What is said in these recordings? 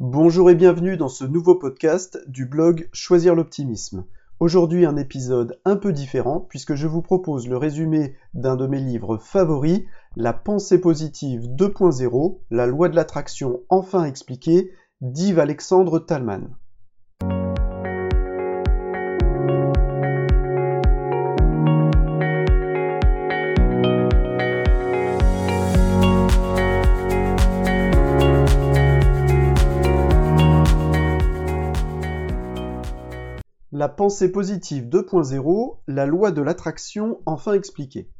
Bonjour et bienvenue dans ce nouveau podcast du blog Choisir l'optimisme. Aujourd'hui un épisode un peu différent puisque je vous propose le résumé d'un de mes livres favoris, La pensée positive 2.0, la loi de l'attraction enfin expliquée, d'Yves Alexandre Talman. La pensée positive 2.0, la loi de l'attraction enfin expliquée.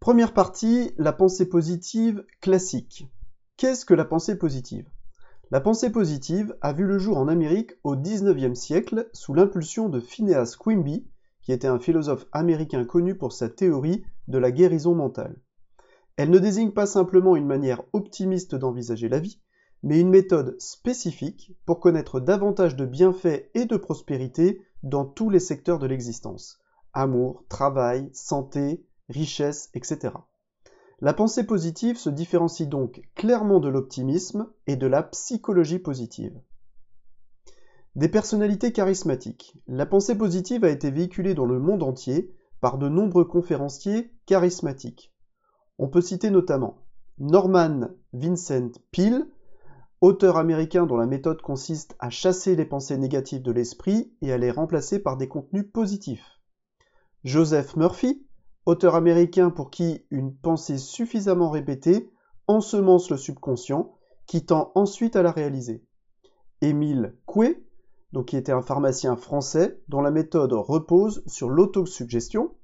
Première partie, la pensée positive classique. Qu'est-ce que la pensée positive? La pensée positive a vu le jour en Amérique au XIXe siècle sous l'impulsion de Phineas Quimby, qui était un philosophe américain connu pour sa théorie de la guérison mentale. Elle ne désigne pas simplement une manière optimiste d'envisager la vie, mais une méthode spécifique pour connaître davantage de bienfaits et de prospérité dans tous les secteurs de l'existence. Amour, travail, santé, richesse, etc. La pensée positive se différencie donc clairement de l'optimisme et de la psychologie positive. Des personnalités charismatiques. La pensée positive a été véhiculée dans le monde entier par de nombreux conférenciers charismatiques. On peut citer notamment Norman Vincent Peale, auteur américain dont la méthode consiste à chasser les pensées négatives de l'esprit et à les remplacer par des contenus positifs. Joseph Murphy, auteur américain pour qui une pensée suffisamment répétée ensemence le subconscient, qui tend ensuite à la réaliser. Émile Coué, donc qui était un pharmacien français dont la méthode repose sur l'autosuggestion.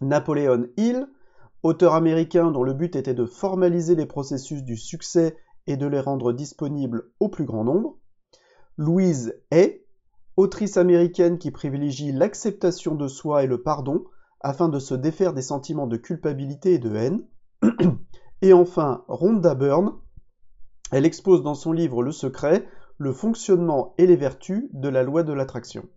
Napoléon Hill, auteur américain dont le but était de formaliser les processus du succès et de les rendre disponibles au plus grand nombre. Louise Hay, autrice américaine qui privilégie l'acceptation de soi et le pardon afin de se défaire des sentiments de culpabilité et de haine. Et enfin, Rhonda Byrne, elle expose dans son livre Le secret le fonctionnement et les vertus de la loi de l'attraction.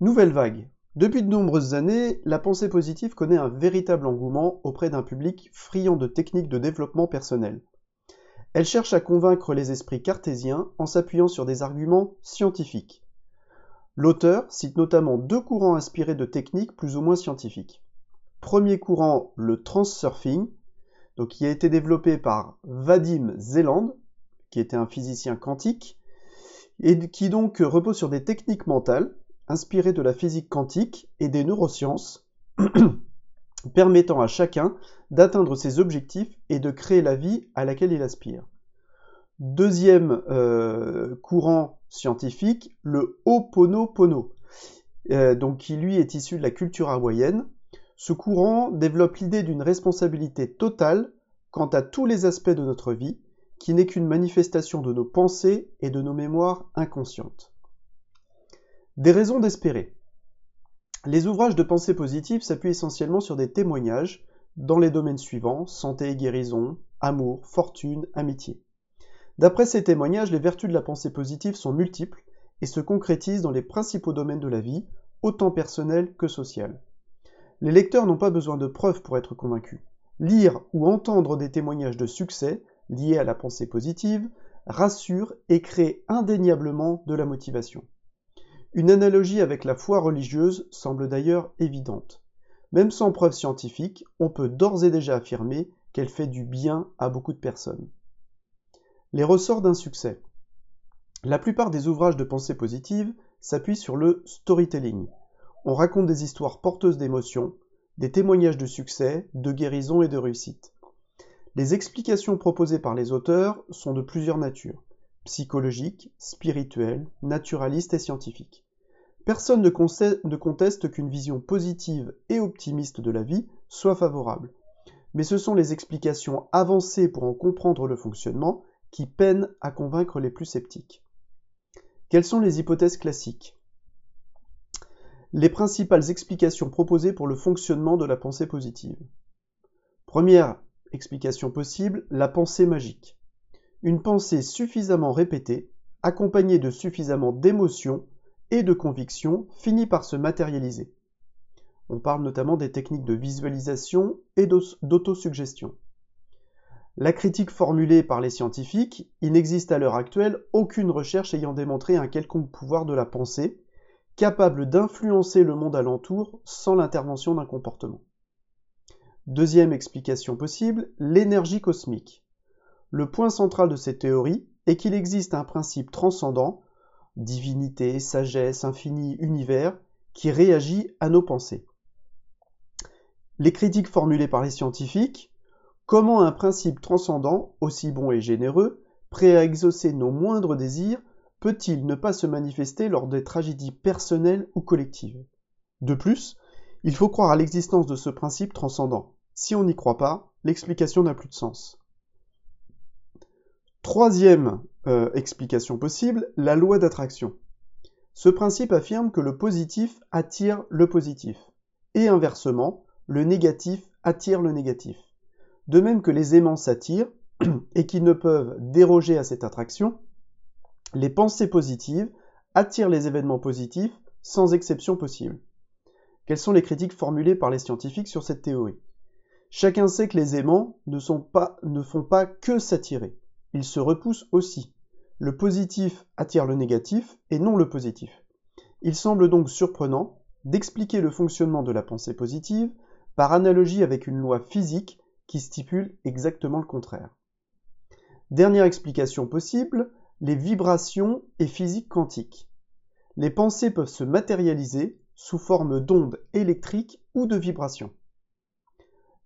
Nouvelle vague. Depuis de nombreuses années, la pensée positive connaît un véritable engouement auprès d'un public friand de techniques de développement personnel. Elle cherche à convaincre les esprits cartésiens en s'appuyant sur des arguments scientifiques. L'auteur cite notamment deux courants inspirés de techniques plus ou moins scientifiques. Premier courant, le transurfing, donc qui a été développé par Vadim Zeland, qui était un physicien quantique, et qui donc repose sur des techniques mentales inspirées de la physique quantique et des neurosciences, permettant à chacun d'atteindre ses objectifs et de créer la vie à laquelle il aspire. Deuxième euh, courant scientifique, le Ho'oponopono, euh, donc qui lui est issu de la culture hawaïenne. Ce courant développe l'idée d'une responsabilité totale quant à tous les aspects de notre vie, qui n'est qu'une manifestation de nos pensées et de nos mémoires inconscientes. Des raisons d'espérer. Les ouvrages de pensée positive s'appuient essentiellement sur des témoignages dans les domaines suivants santé et guérison, amour, fortune, amitié. D'après ces témoignages, les vertus de la pensée positive sont multiples et se concrétisent dans les principaux domaines de la vie, autant personnels que social. Les lecteurs n'ont pas besoin de preuves pour être convaincus. Lire ou entendre des témoignages de succès liés à la pensée positive rassure et crée indéniablement de la motivation. Une analogie avec la foi religieuse semble d'ailleurs évidente. Même sans preuve scientifique, on peut d'ores et déjà affirmer qu'elle fait du bien à beaucoup de personnes. Les ressorts d'un succès. La plupart des ouvrages de pensée positive s'appuient sur le storytelling. On raconte des histoires porteuses d'émotions, des témoignages de succès, de guérison et de réussite. Les explications proposées par les auteurs sont de plusieurs natures psychologiques, spirituelles, naturalistes et scientifiques. Personne ne conteste qu'une vision positive et optimiste de la vie soit favorable. Mais ce sont les explications avancées pour en comprendre le fonctionnement qui peinent à convaincre les plus sceptiques. Quelles sont les hypothèses classiques? Les principales explications proposées pour le fonctionnement de la pensée positive. Première explication possible, la pensée magique. Une pensée suffisamment répétée, accompagnée de suffisamment d'émotions et de conviction finit par se matérialiser. On parle notamment des techniques de visualisation et d'autosuggestion. La critique formulée par les scientifiques, il n'existe à l'heure actuelle aucune recherche ayant démontré un quelconque pouvoir de la pensée, capable d'influencer le monde alentour sans l'intervention d'un comportement. Deuxième explication possible, l'énergie cosmique. Le point central de cette théorie est qu'il existe un principe transcendant, divinité, sagesse, infini, univers, qui réagit à nos pensées. Les critiques formulées par les scientifiques, comment un principe transcendant, aussi bon et généreux, prêt à exaucer nos moindres désirs, peut-il ne pas se manifester lors des tragédies personnelles ou collectives? De plus, il faut croire à l'existence de ce principe transcendant. Si on n'y croit pas, l'explication n'a plus de sens. Troisième euh, explication possible, la loi d'attraction. Ce principe affirme que le positif attire le positif, et inversement, le négatif attire le négatif. De même que les aimants s'attirent, et qu'ils ne peuvent déroger à cette attraction, les pensées positives attirent les événements positifs sans exception possible. Quelles sont les critiques formulées par les scientifiques sur cette théorie? Chacun sait que les aimants ne, font pas que s'attirer, ils se repoussent aussi. Le positif attire le négatif et non le positif. Il semble donc surprenant d'expliquer le fonctionnement de la pensée positive par analogie avec une loi physique qui stipule exactement le contraire. Dernière explication possible, les vibrations et physique quantique. Les pensées peuvent se matérialiser sous forme d'ondes électriques ou de vibrations.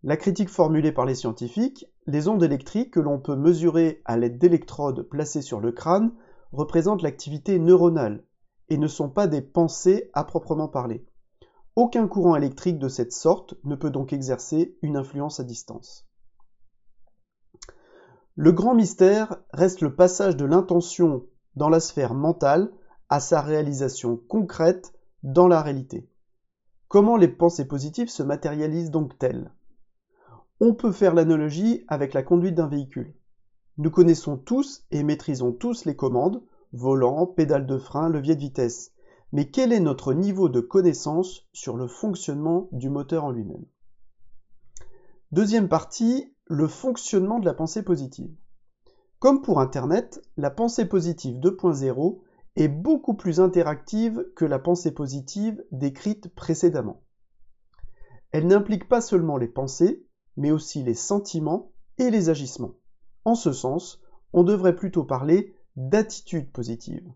La critique formulée par les scientifiques, les ondes électriques que l'on peut mesurer à l'aide d'électrodes placées sur le crâne représentent l'activité neuronale et ne sont pas des pensées à proprement parler. Aucun courant électrique de cette sorte ne peut donc exercer une influence à distance. Le grand mystère reste le passage de l'intention dans la sphère mentale à sa réalisation concrète dans la réalité. Comment les pensées positives se matérialisent donc-elles? On peut faire l'analogie avec la conduite d'un véhicule. Nous connaissons tous et maîtrisons tous les commandes, volant, pédale de frein, levier de vitesse. Mais quel est notre niveau de connaissance sur le fonctionnement du moteur en lui-même? Deuxième partie, le fonctionnement de la pensée positive. Comme pour Internet, la pensée positive 2.0 est beaucoup plus interactive que la pensée positive décrite précédemment. Elle n'implique pas seulement les pensées, mais aussi les sentiments et les agissements. En ce sens, on devrait plutôt parler d'attitude positive.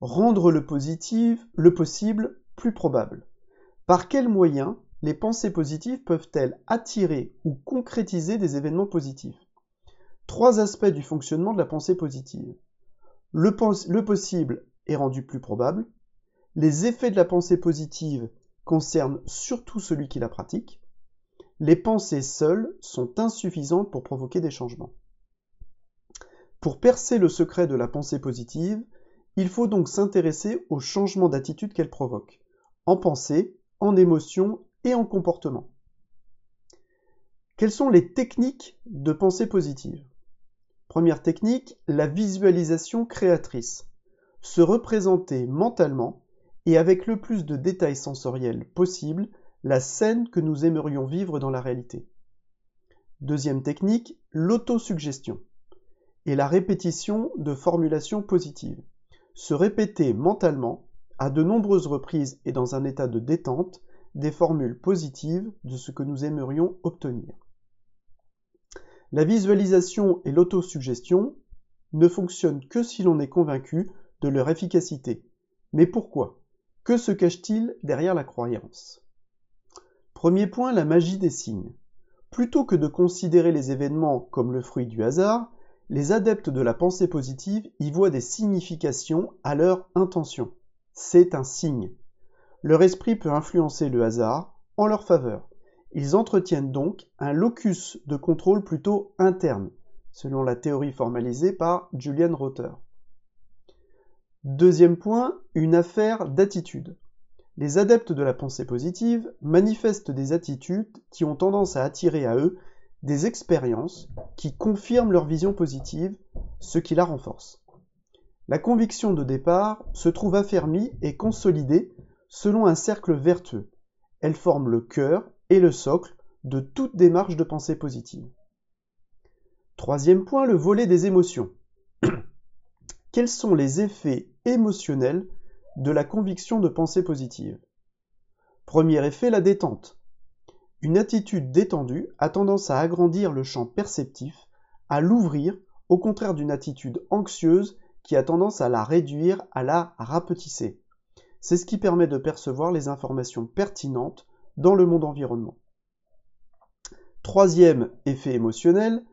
Rendre le positif, le possible, plus probable. Par quels moyens les pensées positives peuvent-elles attirer ou concrétiser des événements positifs? Trois aspects du fonctionnement de la pensée positive. Le, le, possible est rendu plus probable. Les effets de la pensée positive concernent surtout celui qui la pratique. Les pensées seules sont insuffisantes pour provoquer des changements. Pour percer le secret de la pensée positive, il faut donc s'intéresser au changement d'attitude qu'elle provoque, en pensée, en émotion et en comportement. Quelles sont les techniques de pensée positive? Première technique, la visualisation créatrice. Se représenter mentalement et avec le plus de détails sensoriels possible la scène que nous aimerions vivre dans la réalité. Deuxième technique, l'autosuggestion et la répétition de formulations positives. Se répéter mentalement, à de nombreuses reprises et dans un état de détente, des formules positives de ce que nous aimerions obtenir. La visualisation et l'autosuggestion ne fonctionnent que si l'on est convaincu de leur efficacité. Mais pourquoi? Que se cache-t-il derrière la croyance? Premier point, la magie des signes. Plutôt que de considérer les événements comme le fruit du hasard, les adeptes de la pensée positive y voient des significations à leur intention. C'est un signe. Leur esprit peut influencer le hasard en leur faveur. Ils entretiennent donc un locus de contrôle plutôt interne, selon la théorie formalisée par Julian Rother. Deuxième point, une affaire d'attitude. Les adeptes de la pensée positive manifestent des attitudes qui ont tendance à attirer à eux des expériences qui confirment leur vision positive, ce qui la renforce. La conviction de départ se trouve affermie et consolidée selon un cercle vertueux. Elle forme le cœur et le socle de toute démarche de pensée positive. Troisième point, le volet des émotions. Quels sont les effets émotionnels de la conviction de pensée positive Premier effet, la détente. Une attitude détendue a tendance à agrandir le champ perceptif, à l'ouvrir, au contraire d'une attitude anxieuse qui a tendance à la réduire, à la rapetisser. C'est ce qui permet de percevoir les informations pertinentes dans le monde environnement. Troisième effet émotionnel,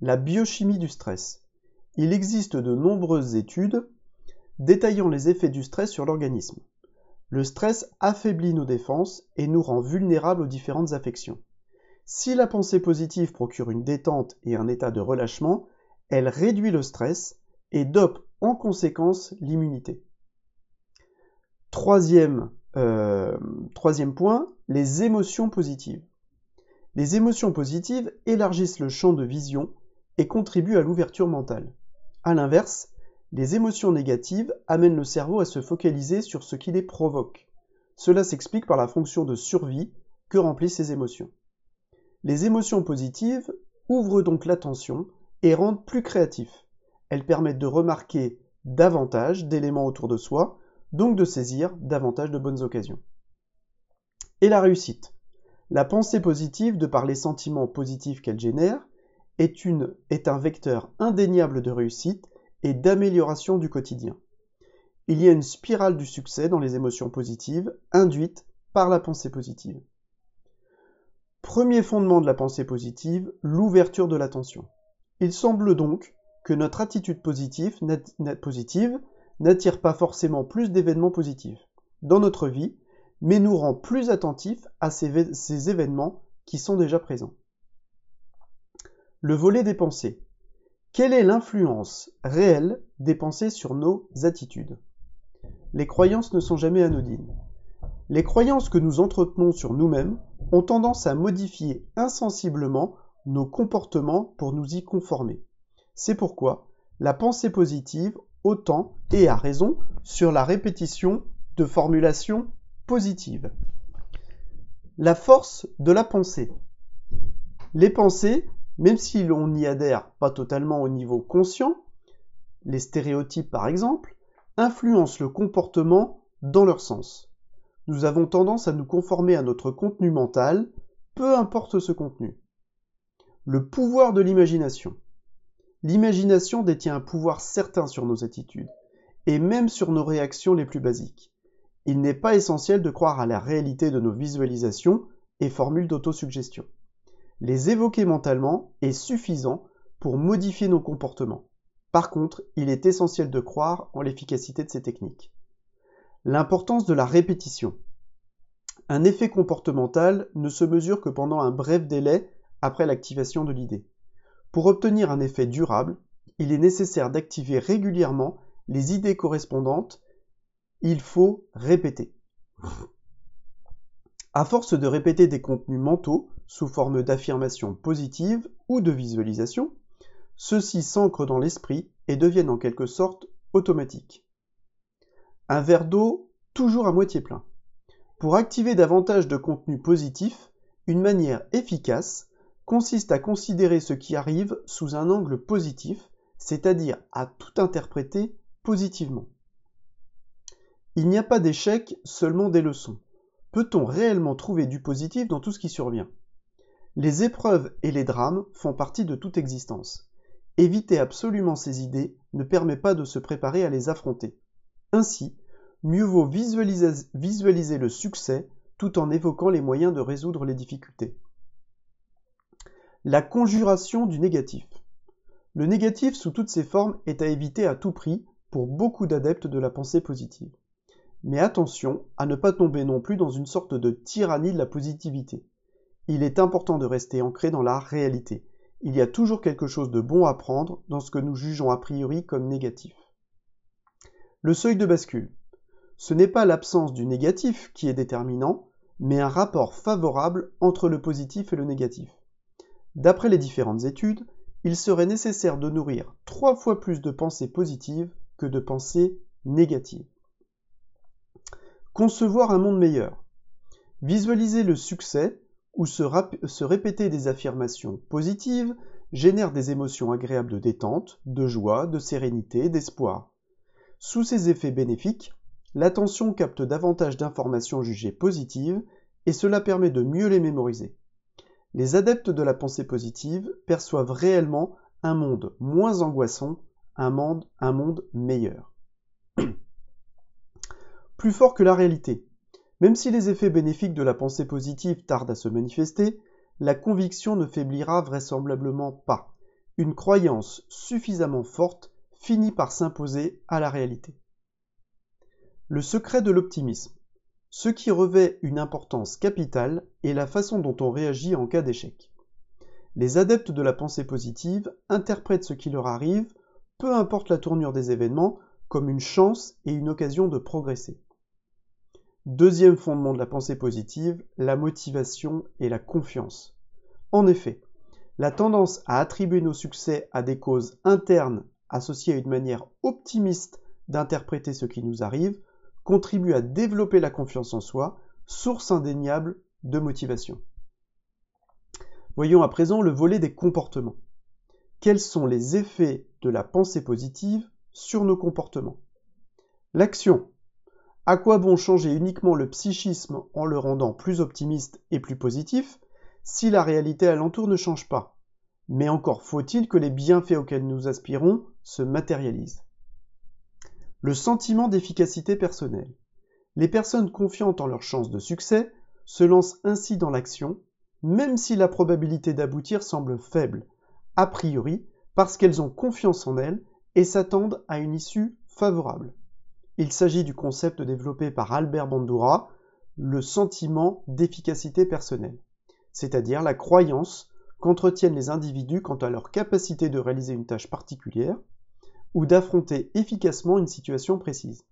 la biochimie du stress. Il existe de nombreuses études détaillant les effets du stress sur l'organisme. Le stress affaiblit nos défenses et nous rend vulnérables aux différentes affections. Si la pensée positive procure une détente et un état de relâchement, elle réduit le stress et dope en conséquence l'immunité. Troisième, euh, point, les émotions positives. Les émotions positives élargissent le champ de vision et contribuent à l'ouverture mentale. A l'inverse, les émotions négatives amènent le cerveau à se focaliser sur ce qui les provoque. Cela s'explique par la fonction de survie que remplissent ces émotions. Les émotions positives ouvrent donc l'attention et rendent plus créatif. Elles permettent de remarquer davantage d'éléments autour de soi, donc de saisir davantage de bonnes occasions. Et la réussite. La pensée positive, de par les sentiments positifs qu'elle génère, est, un vecteur indéniable de réussite et d'amélioration du quotidien. Il y a une spirale du succès dans les émotions positives induite par la pensée positive. Premier fondement de la pensée positive, l'ouverture de l'attention. Il semble donc que notre attitude positive n'attire pas forcément plus d'événements positifs dans notre vie, mais nous rend plus attentifs à ces, événements qui sont déjà présents. Le volet des pensées. Quelle est l'influence réelle des pensées sur nos attitudes? Les croyances ne sont jamais anodines. Les croyances que nous entretenons sur nous-mêmes ont tendance à modifier insensiblement nos comportements pour nous y conformer. C'est pourquoi la pensée positive autant et à raison sur la répétition de formulations positives. La force de la pensée. Les pensées, même si l'on n'y adhère pas totalement au niveau conscient, les stéréotypes par exemple, influencent le comportement dans leur sens. Nous avons tendance à nous conformer à notre contenu mental, peu importe ce contenu. Le pouvoir de l'imagination. L'imagination détient un pouvoir certain sur nos attitudes, et même sur nos réactions les plus basiques. Il n'est pas essentiel de croire à la réalité de nos visualisations et formules d'autosuggestion. Les évoquer mentalement est suffisant pour modifier nos comportements. Par contre, il est essentiel de croire en l'efficacité de ces techniques. L'importance de la répétition. Un effet comportemental ne se mesure que pendant un bref délai après l'activation de l'idée. Pour obtenir un effet durable, il est nécessaire d'activer régulièrement les idées correspondantes. Il faut répéter. À force de répéter des contenus mentaux sous forme d'affirmations positives ou de visualisations, ceux-ci s'ancrent dans l'esprit et deviennent en quelque sorte automatiques. Un verre d'eau toujours à moitié plein. Pour activer davantage de contenus positifs, une manière efficace consiste à considérer ce qui arrive sous un angle positif, c'est-à-dire à tout interpréter positivement. Il n'y a pas d'échec, seulement des leçons. Peut-on réellement trouver du positif dans tout ce qui survient? Les épreuves et les drames font partie de toute existence. Éviter absolument ces idées ne permet pas de se préparer à les affronter. Ainsi, mieux vaut visualiser, le succès tout en évoquant les moyens de résoudre les difficultés. La conjuration du négatif. Le négatif sous toutes ses formes est à éviter à tout prix pour beaucoup d'adeptes de la pensée positive. Mais attention à ne pas tomber non plus dans une sorte de tyrannie de la positivité. Il est important de rester ancré dans la réalité. Il y a toujours quelque chose de bon à prendre dans ce que nous jugeons a priori comme négatif. Le seuil de bascule. Ce n'est pas l'absence du négatif qui est déterminant, mais un rapport favorable entre le positif et le négatif. D'après les différentes études, il serait nécessaire de nourrir trois fois plus de pensées positives que de pensées négatives. Concevoir un monde meilleur. Visualiser le succès ou se, répéter des affirmations positives génère des émotions agréables de détente, de joie, de sérénité, d'espoir. Sous ces effets bénéfiques, l'attention capte davantage d'informations jugées positives et cela permet de mieux les mémoriser. Les adeptes de la pensée positive perçoivent réellement un monde moins angoissant, un monde meilleur. Plus fort que la réalité. Même si les effets bénéfiques de la pensée positive tardent à se manifester, la conviction ne faiblira vraisemblablement pas. Une croyance suffisamment forte finit par s'imposer à la réalité. Le secret de l'optimisme. Ce qui revêt une importance capitale est la façon dont on réagit en cas d'échec. Les adeptes de la pensée positive interprètent ce qui leur arrive, peu importe la tournure des événements, comme une chance et une occasion de progresser. Deuxième fondement de la pensée positive, la motivation et la confiance. En effet, la tendance à attribuer nos succès à des causes internes associées à une manière optimiste d'interpréter ce qui nous arrive contribue à développer la confiance en soi, source indéniable de motivation. Voyons à présent le volet des comportements. Quels sont les effets de la pensée positive sur nos comportements? L'action. À quoi bon changer uniquement le psychisme en le rendant plus optimiste et plus positif si la réalité alentour ne change pas? Mais encore faut-il que les bienfaits auxquels nous aspirons se matérialisent. Le sentiment d'efficacité personnelle. Les personnes confiantes en leurs chances de succès se lancent ainsi dans l'action, même si la probabilité d'aboutir semble faible, a priori parce qu'elles ont confiance en elles et s'attendent à une issue favorable. Il s'agit du concept développé par Albert Bandura, le sentiment d'efficacité personnelle, c'est-à-dire la croyance qu'entretiennent les individus quant à leur capacité de réaliser une tâche particulière ou d'affronter efficacement une situation précise.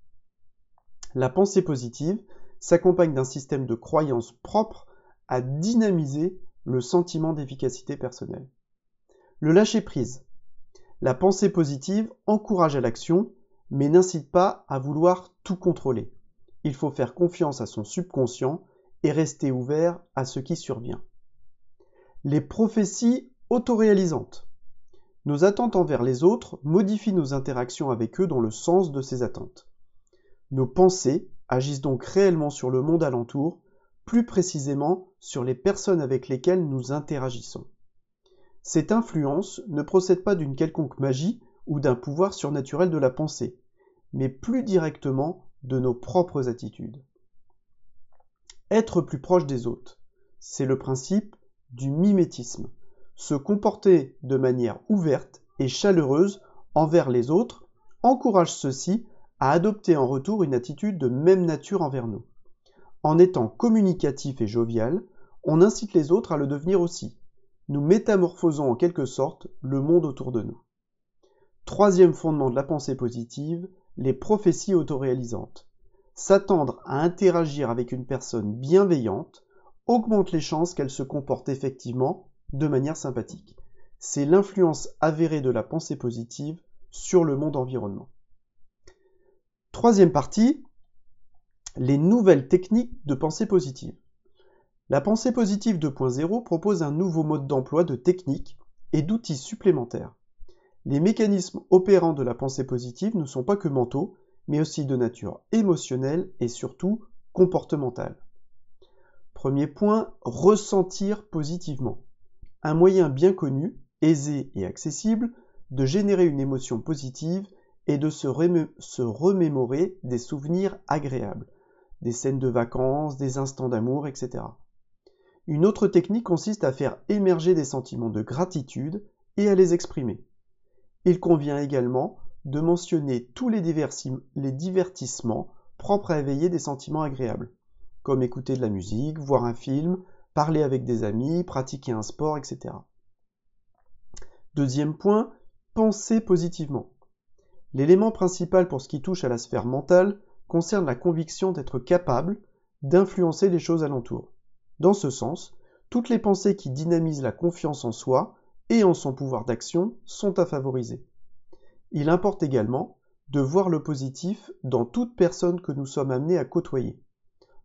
La pensée positive s'accompagne d'un système de croyance propre à dynamiser le sentiment d'efficacité personnelle. Le lâcher-prise. La pensée positive encourage à l'action mais n'incite pas à vouloir tout contrôler. Il faut faire confiance à son subconscient et rester ouvert à ce qui survient. Les prophéties autoréalisantes. Nos attentes envers les autres modifient nos interactions avec eux dans le sens de ces attentes. Nos pensées agissent donc réellement sur le monde alentour, plus précisément sur les personnes avec lesquelles nous interagissons. Cette influence ne procède pas d'une quelconque magie ou d'un pouvoir surnaturel de la pensée, mais plus directement de nos propres attitudes. Être plus proche des autres, c'est le principe du mimétisme. Se comporter de manière ouverte et chaleureuse envers les autres encourage ceux-ci à adopter en retour une attitude de même nature envers nous. En étant communicatif et jovial, on incite les autres à le devenir aussi. Nous métamorphosons en quelque sorte le monde autour de nous. Troisième fondement de la pensée positive, les prophéties autoréalisantes. S'attendre à interagir avec une personne bienveillante augmente les chances qu'elle se comporte effectivement de manière sympathique. C'est l'influence avérée de la pensée positive sur le monde environnement. Troisième partie, les nouvelles techniques de pensée positive. La pensée positive 2.0 propose un nouveau mode d'emploi de techniques et d'outils supplémentaires. Les mécanismes opérants de la pensée positive ne sont pas que mentaux, mais aussi de nature émotionnelle et surtout comportementale. Premier point, ressentir positivement. Un moyen bien connu, aisé et accessible, de générer une émotion positive et de se, se remémorer des souvenirs agréables, des scènes de vacances, des instants d'amour, etc. Une autre technique consiste à faire émerger des sentiments de gratitude et à les exprimer. Il convient également de mentionner tous les, divertissements propres à éveiller des sentiments agréables, comme écouter de la musique, voir un film, parler avec des amis, pratiquer un sport, etc. Deuxième point, penser positivement. L'élément principal pour ce qui touche à la sphère mentale concerne la conviction d'être capable d'influencer les choses alentour. Dans ce sens, toutes les pensées qui dynamisent la confiance en soi et en son pouvoir d'action sont à favoriser. Il importe également de voir le positif dans toute personne que nous sommes amenés à côtoyer.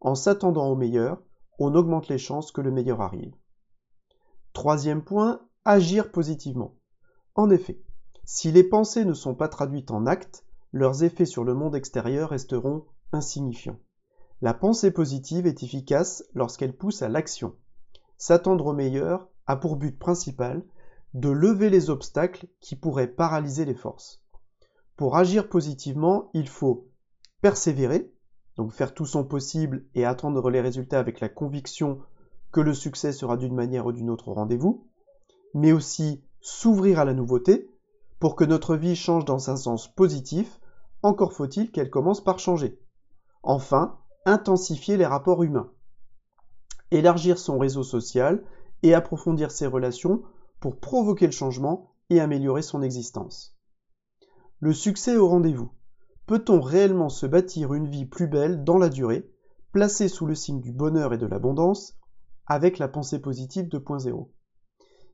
En s'attendant au meilleur, on augmente les chances que le meilleur arrive. Troisième point, agir positivement. En effet, si les pensées ne sont pas traduites en actes, leurs effets sur le monde extérieur resteront insignifiants. La pensée positive est efficace lorsqu'elle pousse à l'action. S'attendre au meilleur a pour but principal de lever les obstacles qui pourraient paralyser les forces. Pour agir positivement, il faut persévérer, donc faire tout son possible et attendre les résultats avec la conviction que le succès sera d'une manière ou d'une autre au rendez-vous, mais aussi s'ouvrir à la nouveauté pour que notre vie change dans un sens positif, encore faut-il qu'elle commence par changer. Enfin, intensifier les rapports humains, élargir son réseau social et approfondir ses relations pour provoquer le changement et améliorer son existence. Le succès au rendez-vous. Peut-on réellement se bâtir une vie plus belle dans la durée, placée sous le signe du bonheur et de l'abondance, avec la pensée positive 2.0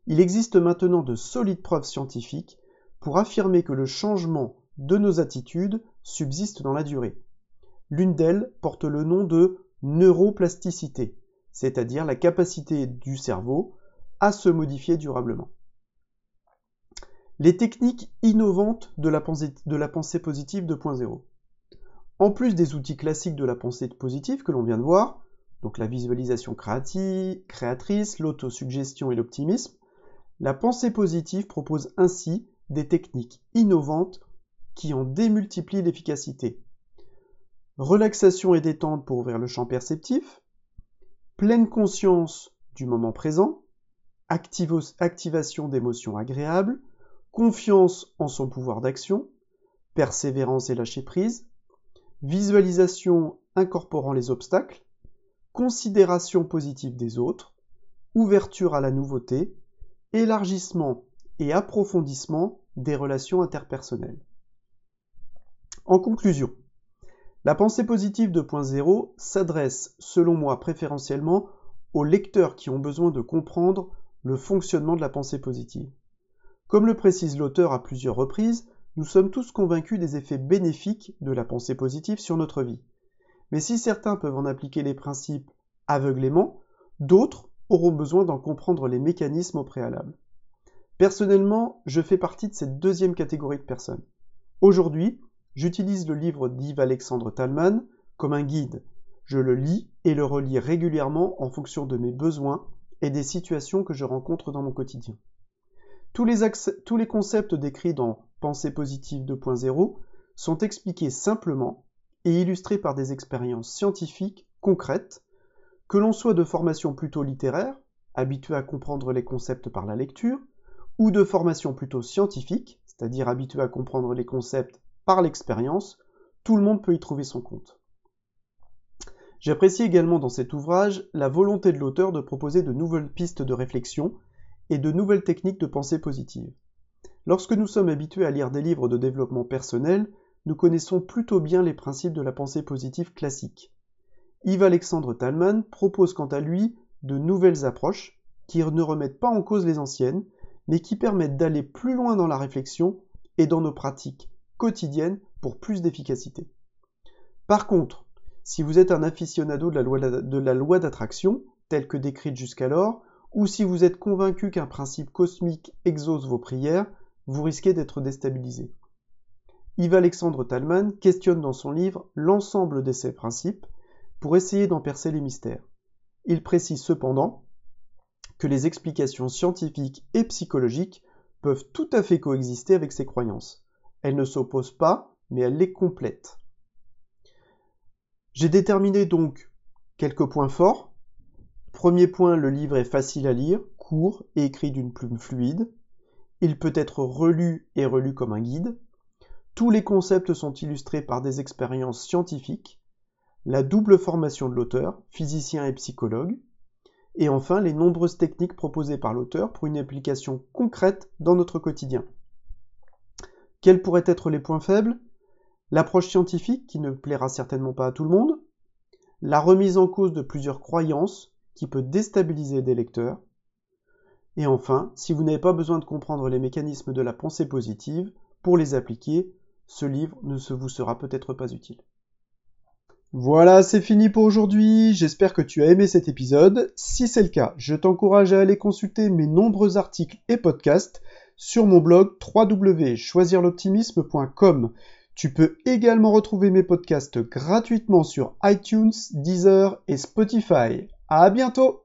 Il existe maintenant de solides preuves scientifiques pour affirmer que le changement de nos attitudes subsiste dans la durée. L'une d'elles porte le nom de neuroplasticité, c'est-à-dire la capacité du cerveau à se modifier durablement. Les techniques innovantes de la pensée, de la pensée positive 2.0. En plus des outils classiques de la pensée positive que l'on vient de voir, donc la visualisation créatrice, l'autosuggestion et l'optimisme, la pensée positive propose ainsi des techniques innovantes qui en démultiplient l'efficacité. Relaxation et détente pour ouvrir le champ perceptif, pleine conscience du moment présent, activation d'émotions agréables, confiance en son pouvoir d'action, persévérance et lâcher prise, visualisation incorporant les obstacles, considération positive des autres, ouverture à la nouveauté, élargissement et approfondissement des relations interpersonnelles. En conclusion, la pensée positive 2.0 s'adresse, selon moi préférentiellement, aux lecteurs qui ont besoin de comprendre le fonctionnement de la pensée positive. Comme le précise l'auteur à plusieurs reprises, nous sommes tous convaincus des effets bénéfiques de la pensée positive sur notre vie. Mais si certains peuvent en appliquer les principes aveuglément, d'autres auront besoin d'en comprendre les mécanismes au préalable. Personnellement, je fais partie de cette deuxième catégorie de personnes. Aujourd'hui, j'utilise le livre d'Yves Alexandre Talman comme un guide. Je le lis et le relis régulièrement en fonction de mes besoins et des situations que je rencontre dans mon quotidien. Tous les, concepts décrits dans Pensée positive 2.0 sont expliqués simplement et illustrés par des expériences scientifiques concrètes, que l'on soit de formation plutôt littéraire, habitué à comprendre les concepts par la lecture, ou de formation plutôt scientifique, c'est-à-dire habitué à comprendre les concepts par l'expérience, tout le monde peut y trouver son compte. J'apprécie également dans cet ouvrage la volonté de l'auteur de proposer de nouvelles pistes de réflexion et de nouvelles techniques de pensée positive. Lorsque nous sommes habitués à lire des livres de développement personnel, nous connaissons plutôt bien les principes de la pensée positive classique. Yves Alexandre Talman propose quant à lui de nouvelles approches qui ne remettent pas en cause les anciennes, mais qui permettent d'aller plus loin dans la réflexion et dans nos pratiques quotidiennes pour plus d'efficacité. Par contre, si vous êtes un aficionado de la loi d'attraction, telle que décrite jusqu'alors, ou si vous êtes convaincu qu'un principe cosmique exauce vos prières, vous risquez d'être déstabilisé. Yves Alexandre Talman questionne dans son livre l'ensemble de ces principes pour essayer d'en percer les mystères. Il précise cependant que les explications scientifiques et psychologiques peuvent tout à fait coexister avec ces croyances. Elles ne s'opposent pas, mais elles les complètent. J'ai déterminé donc quelques points forts Premier point, le livre est facile à lire, court et écrit d'une plume fluide. Il peut être relu et relu comme un guide. Tous les concepts sont illustrés par des expériences scientifiques. La double formation de l'auteur, physicien et psychologue. Et enfin, les nombreuses techniques proposées par l'auteur pour une application concrète dans notre quotidien. Quels pourraient être les points faibles? l'approche scientifique qui ne plaira certainement pas à tout le monde, la remise en cause de plusieurs croyances qui peut déstabiliser des lecteurs, et enfin, si vous n'avez pas besoin de comprendre les mécanismes de la pensée positive pour les appliquer, ce livre ne se vous sera peut-être pas utile. Voilà, c'est fini pour aujourd'hui. J'espère que tu as aimé cet épisode. Si c'est le cas, je t'encourage à aller consulter mes nombreux articles et podcasts sur mon blog www.choisirloptimisme.com. Tu peux également retrouver mes podcasts gratuitement sur iTunes, Deezer et Spotify. À bientôt!